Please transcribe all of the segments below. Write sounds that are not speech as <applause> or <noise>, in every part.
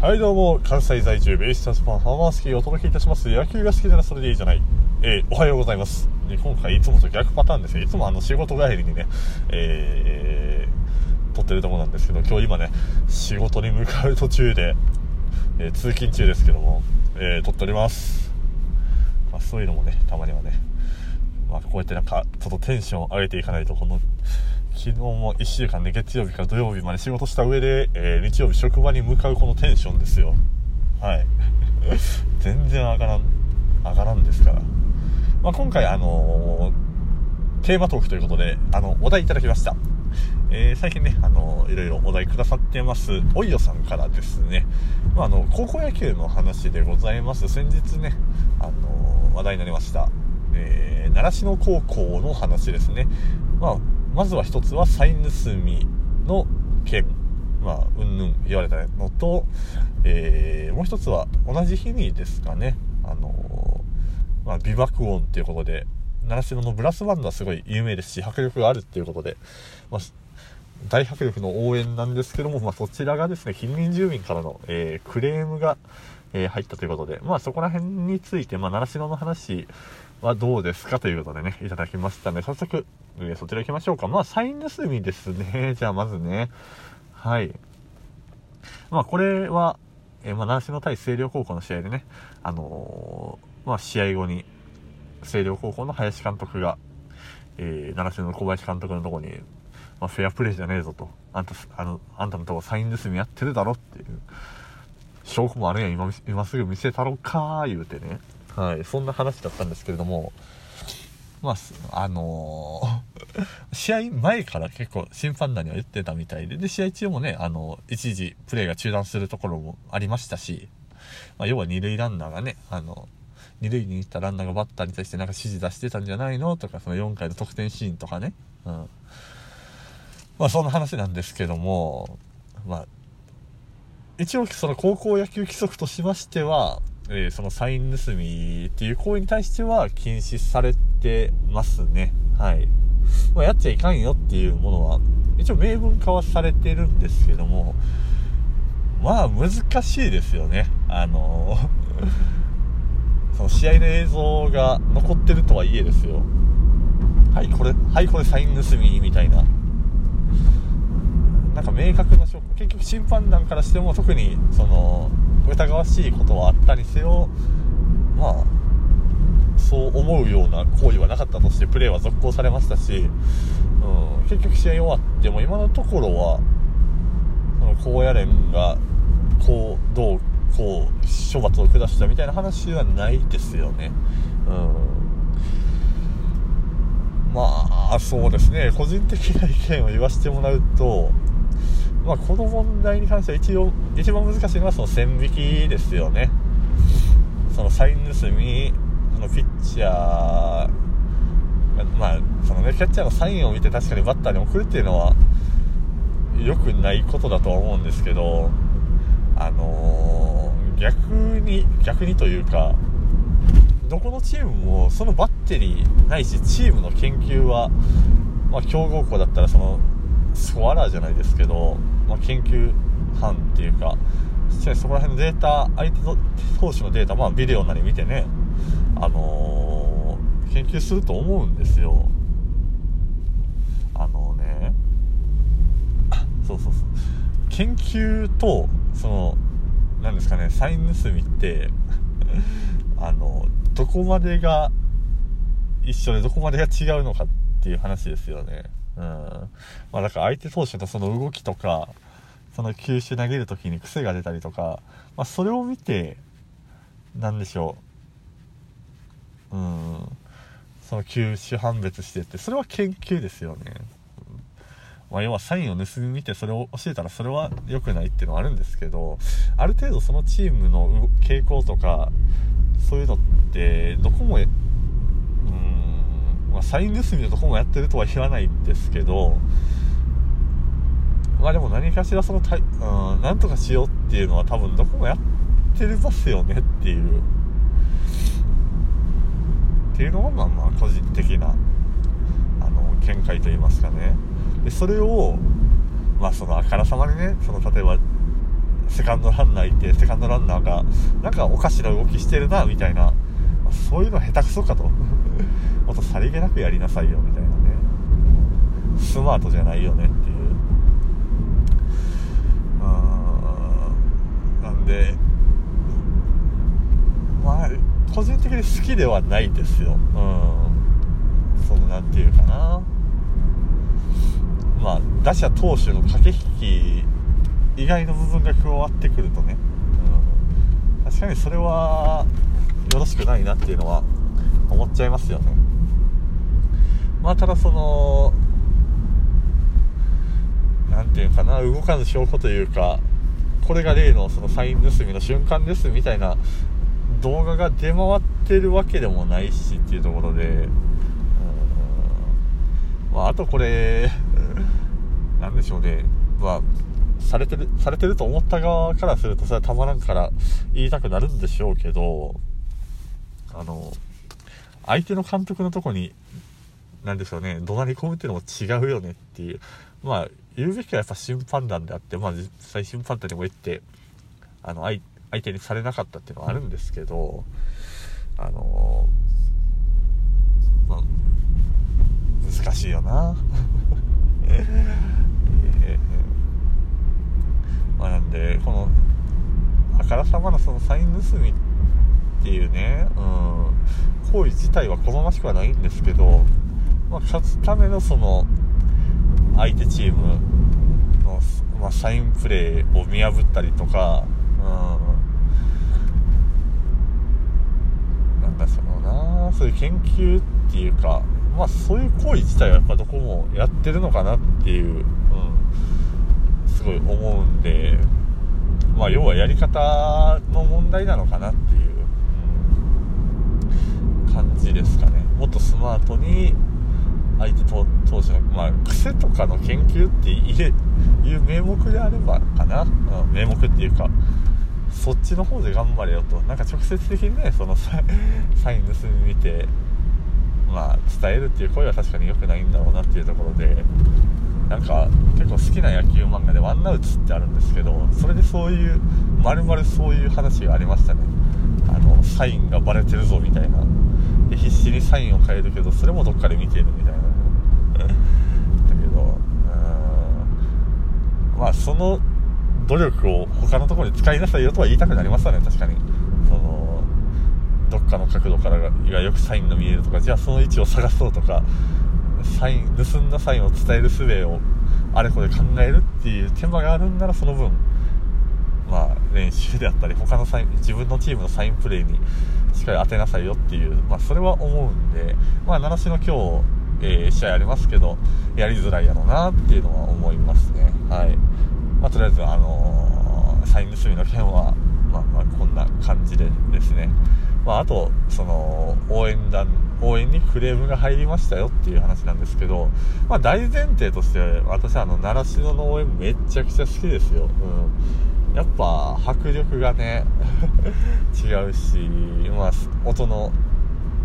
はいどうも、関西在住ベイスターズファンファーマースキーお届けいたします。野球が好きならそれでいいじゃない。えー、おはようございます。で今回いつもと逆パターンですよ。いつもあの仕事帰りにね、えー、撮ってるとこなんですけど、今日今ね、仕事に向かう途中で、えー、通勤中ですけども、えー、撮っております。まあ、そういうのもね、たまにはね、まあ、こうやってなんか、ちょっとテンション上げていかないと、この、昨日も1週間で、月曜日から土曜日まで仕事した上で、えー、日曜日職場に向かうこのテンションですよ。はい。<laughs> 全然上がらん、上がらんですから。まあ、今回あのー、テーマトークということで、あの、お題いただきました。えー、最近ね、あのー、いろいろお題くださってます、おいよさんからですね、まあ、あの、高校野球の話でございます。先日ね、あの話題になりました、えー、習志野高校の話ですね。まあまずは一つはサイ盗みの件、まあ、うんぬん言われたのと、えー、もう一つは同じ日にですかね、あのー、まあ、美爆音っていうことで、習志野のブラスバンドはすごい有名ですし、迫力があるっていうことで、まあ、大迫力の応援なんですけども、まあ、そちらがですね、近隣住民からの、えー、クレームが、えー、入ったということで、まあ、そこら辺について、まあ、習志野の話はどうですかということでね、いただきましたね。早速、え、そちら行きましょうか。まあ、サイン盗みですね。<laughs> じゃあ、まずね。はい。まあ、これは、えー、まあ、習志野対星稜高校の試合でね、あのー、まあ、試合後に、星稜高校の林監督が、えー、習志野の小林監督のとこに、まあ、フェアプレーじゃねえぞと。あんた、あの、あんたのとこサイン盗みやってるだろっていう。証拠もあるやん、今、今すぐ見せたろか、言うてね。はい、そんな話だったんですけれども、まあ、あのー、<laughs> 試合前から結構審判団には言ってたみたいで、で、試合中もね、あの、一時プレーが中断するところもありましたし、まあ、要は二塁ランナーがね、あの、二塁に行ったランナーがバッターに対してなんか指示出してたんじゃないのとか、その4回の得点シーンとかね、うん。まあ、そんな話なんですけども、まあ、一応その高校野球規則としましては、えー、そのサイン盗みっていう行為に対しては禁止されてますね。はい。まあ、やっちゃいかんよっていうものは、一応明文化はされてるんですけども、まあ難しいですよね。あのー、<laughs> その試合の映像が残ってるとはいえですよ。はい、これ、はい、これサイン盗みみたいな。なんか明確な証拠、結局審判団からしても特に、その、疑わしいことはあったにせよまあそう思うような行為はなかったとしてプレーは続行されましたし、うん、結局試合終わっても今のところはその高野連がこうどうこう処罰を下したみたいな話はないですよね。うんまあそうですね個人的な意見を言わせてもらうとまあ、この問題に関しては一応一番難しいのはその線引きですよね。そのサイン盗みそのピッチャーまあそのねキャッチャーのサインを見て確かにバッターに送るっていうのは良くないことだとは思うんですけどあのー、逆に逆にというかどこのチームもそのバッテリーないしチームの研究は、まあ、強豪校だったらそのスコアラーじゃないですけど、まあ、研究班っていうかそこら辺のデータ相手投手のデータ、まあ、ビデオなり見てね、あのー、研究すると思うんですよ。あのねそうそうそう。研究とその何ですかねサイン盗みって <laughs> あのどこまでが一緒でどこまでが違うのかっていう話ですよね。うん。まあだから相手投手のその動きとか、その球種投げるときに癖が出たりとか、まあそれを見て、なんでしょう。うん。その球種判別してって、それは研究ですよね。まあ、要はサインを盗み見てそれを教えたらそれは良くないっていうのはあるんですけど、ある程度そのチームの傾向とか、そういうのってどこもまあ、サイン盗みのとこもやってるとは言わないんですけど、まあでも何かしらそのた、うん、なんとかしようっていうのは多分どこもやってるますよねっていう。っていうのがまあまあ個人的な、あの、見解と言いますかね。で、それを、まあそのあからさまにね、その例えば、セカンドランナーいてセカンドランナーがなんかおかしな動きしてるなみたいなそういうの下手くそかともっとさりげなくやりなさいよみたいなね。スマートじゃないよねっていう。うんなんでまあ個人的に好きではないですよ。うん。そのなんていうかな。まあ打者投手の駆け引き以外の部分が加わってくるとね、うん、確かにそれはよろしくないなっていうのは思っちゃいますよね。まあただその何ていうかな動かぬ証拠というかこれが例のそのサイン盗みの瞬間ですみたいな動画が出回ってるわけでもないしっていうところで、まあ、あとこれ、なんでしょうね、まあ、されてる、されてると思った側からするとそれはたまらんから言いたくなるんでしょうけど、あの、相手の監督のとこに、なんでしょうね、怒鳴り込むっていうのも違うよねっていう、まあ、言うべきはやっぱ審判団であって、まあ実際審判団にも言って、あの、相相手にされなかったっていうのはあるんですけど、あのまあ、難しいよな。<laughs> えー、まあ、なんで、この、あからさまなそのサイン盗みっていうね、うん、行為自体は好ましくはないんですけど、まあ、勝つためのその、相手チームの、まあ、サインプレーを見破ったりとか、うん、なんだそのなそういう研究っていうかまあそういう行為自体はやっぱどこもやってるのかなっていう、うん、すごい思うんでまあ要はやり方の問題なのかなっていう、感じですかね。もっとスマートに相手と投手の、まあ、癖とかの研究っていう名目であればかな、うん、名目っていうかそっちの方で頑張れよと。なんか直接的にねその <laughs> サイン盗み見てまあ伝えるっていう声は確かに良くないんだろうなっていうところでなんか結構好きな野球漫画でワンナウツってあるんですけどそれでそういうまるまるそういう話がありましたね。あのサインがバレてるぞみたいな。で必死にサインを変えるけどそれもどっかで見てるみたいな。だけどまあその努力を他のところに使いなさいよとは言いたくなりましたね確かに。そのどっかの角度からがよくサインが見えるとかじゃあその位置を探そうとかサイン盗んだサインを伝える術をあれこれ考えるっていう手間があるんならその分まあ練習であったり他のサイン自分のチームのサインプレーにしっかり当てなさいよっていう、まあ、それは思うんで、まあ、習志野今日、えー、試合ありますけどやりづらいやろうなっていうのは思いますねはいまあ、とりあえず、あのー、サイン盗みの件は、まあ、まあ、こんな感じでですね、まあ、あと、その、応援団、応援にクレームが入りましたよっていう話なんですけど、まあ、大前提として、私はあの、習志野の応援めちゃくちゃ好きですよ。うん。やっぱ、迫力がね、<laughs> 違うし、まあ、音の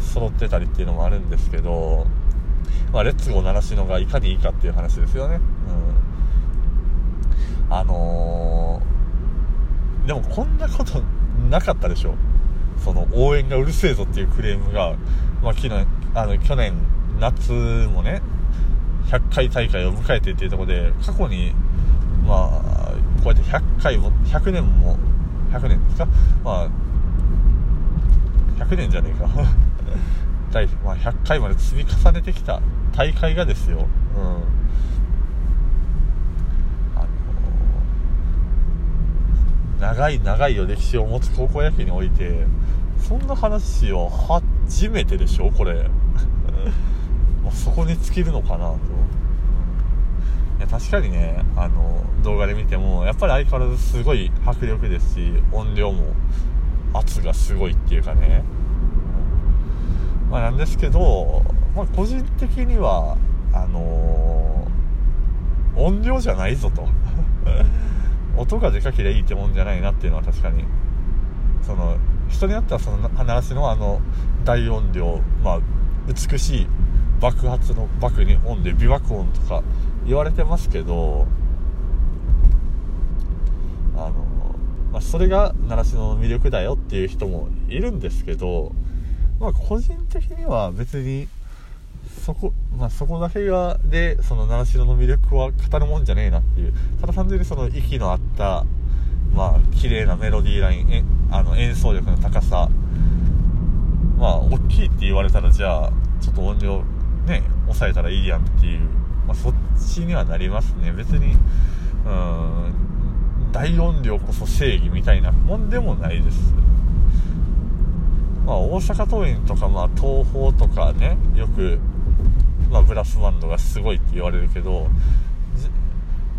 揃ってたりっていうのもあるんですけど、まあ、レッツゴー習志野がいかにいいかっていう話ですよね。うん。あのー、でもこんなことなかったでしょその応援がうるせえぞっていうクレームが、まあ、昨日あの去年夏もね100回大会を迎えてっていうところで過去にまあこうやって100回も100年も100年ですか？まあ100年じゃねえか <laughs> まあ、100回まで積み重ねてきた大会がですよ、うん、長い長いよ歴史を持つ高校野球において。そんな話は初めてでしょこれ。<laughs> そこに尽きるのかなと。いや確かにねあの動画で見てもやっぱり相変わらずすごい迫力ですし音量も圧がすごいっていうかね。まあなんですけど、まあ、個人的にはあのー、音量じゃないぞと。<laughs> 音がでかけりゃいいってもんじゃないなっていうのは確かに。その人によってはその話のあの大音量、まあ、美しい爆発の爆に音で美爆音とか言われてますけどあのまあ、それが習志野の魅力だよっていう人もいるんですけど、まあ、個人的には別にそこ,、まあ、そこだけがでその習志野の魅力は語るもんじゃねえなっていう。ただ単純にその息の合ったまあ綺麗なメロディーラインえあの演奏力の高さまあ大きいって言われたらじゃあちょっと音量ね抑えたらいいやんっていう、まあ、そっちにはなりますね。別にうん大音量こそ正義みたいなもんでもないです。まあ、大阪桐蔭とか、まあ、東宝とかねよく、まあ、ブラスバンドがすごいって言われるけど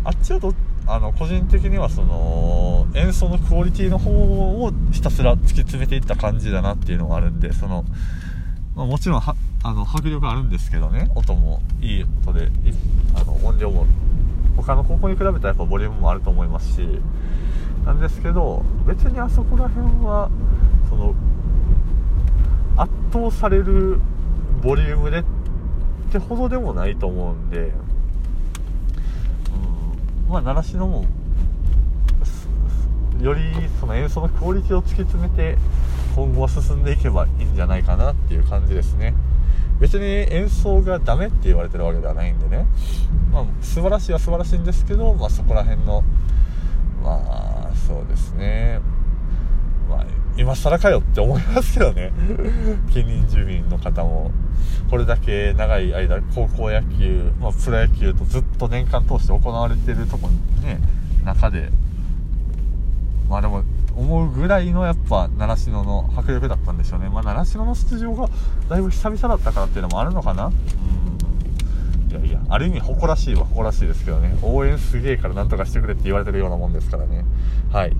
あっちはどあの個人的にはその演奏のクオリティの方をひたすら突き詰めていった感じだなっていうのがあるんでその、まあ、もちろんはあの迫力あるんですけどね音もいい音であの音量も他の高校に比べたらやっぱボリュームもあると思いますしなんですけど別にあそこら辺はその圧倒されるボリュームでってほどでもないと思うんで、うん、まあ習志野もよりその演奏のクオリティを突き詰めて今後は進んでいけばいいんじゃないかなっていう感じですね。別に演奏がダメって言われてるわけではないんでね、まあ、素晴らしいは素晴らしいんですけど、まあ、そこら辺のまあそうですね。まあ今更かよって思いますけどね。<laughs> 近隣住民の方も。これだけ長い間高校野球、まあ、プロ野球とずっと年間通して行われてるとこね中でまあでも思うぐらいのやっぱ習志野の迫力だったんでしょうね。まあ習志野の出場がだいぶ久々だったからっていうのもあるのかな。うん。いやいやある意味誇らしいは誇らしいですけどね。応援すげえからなんとかしてくれって言われてるようなもんですからね。はい。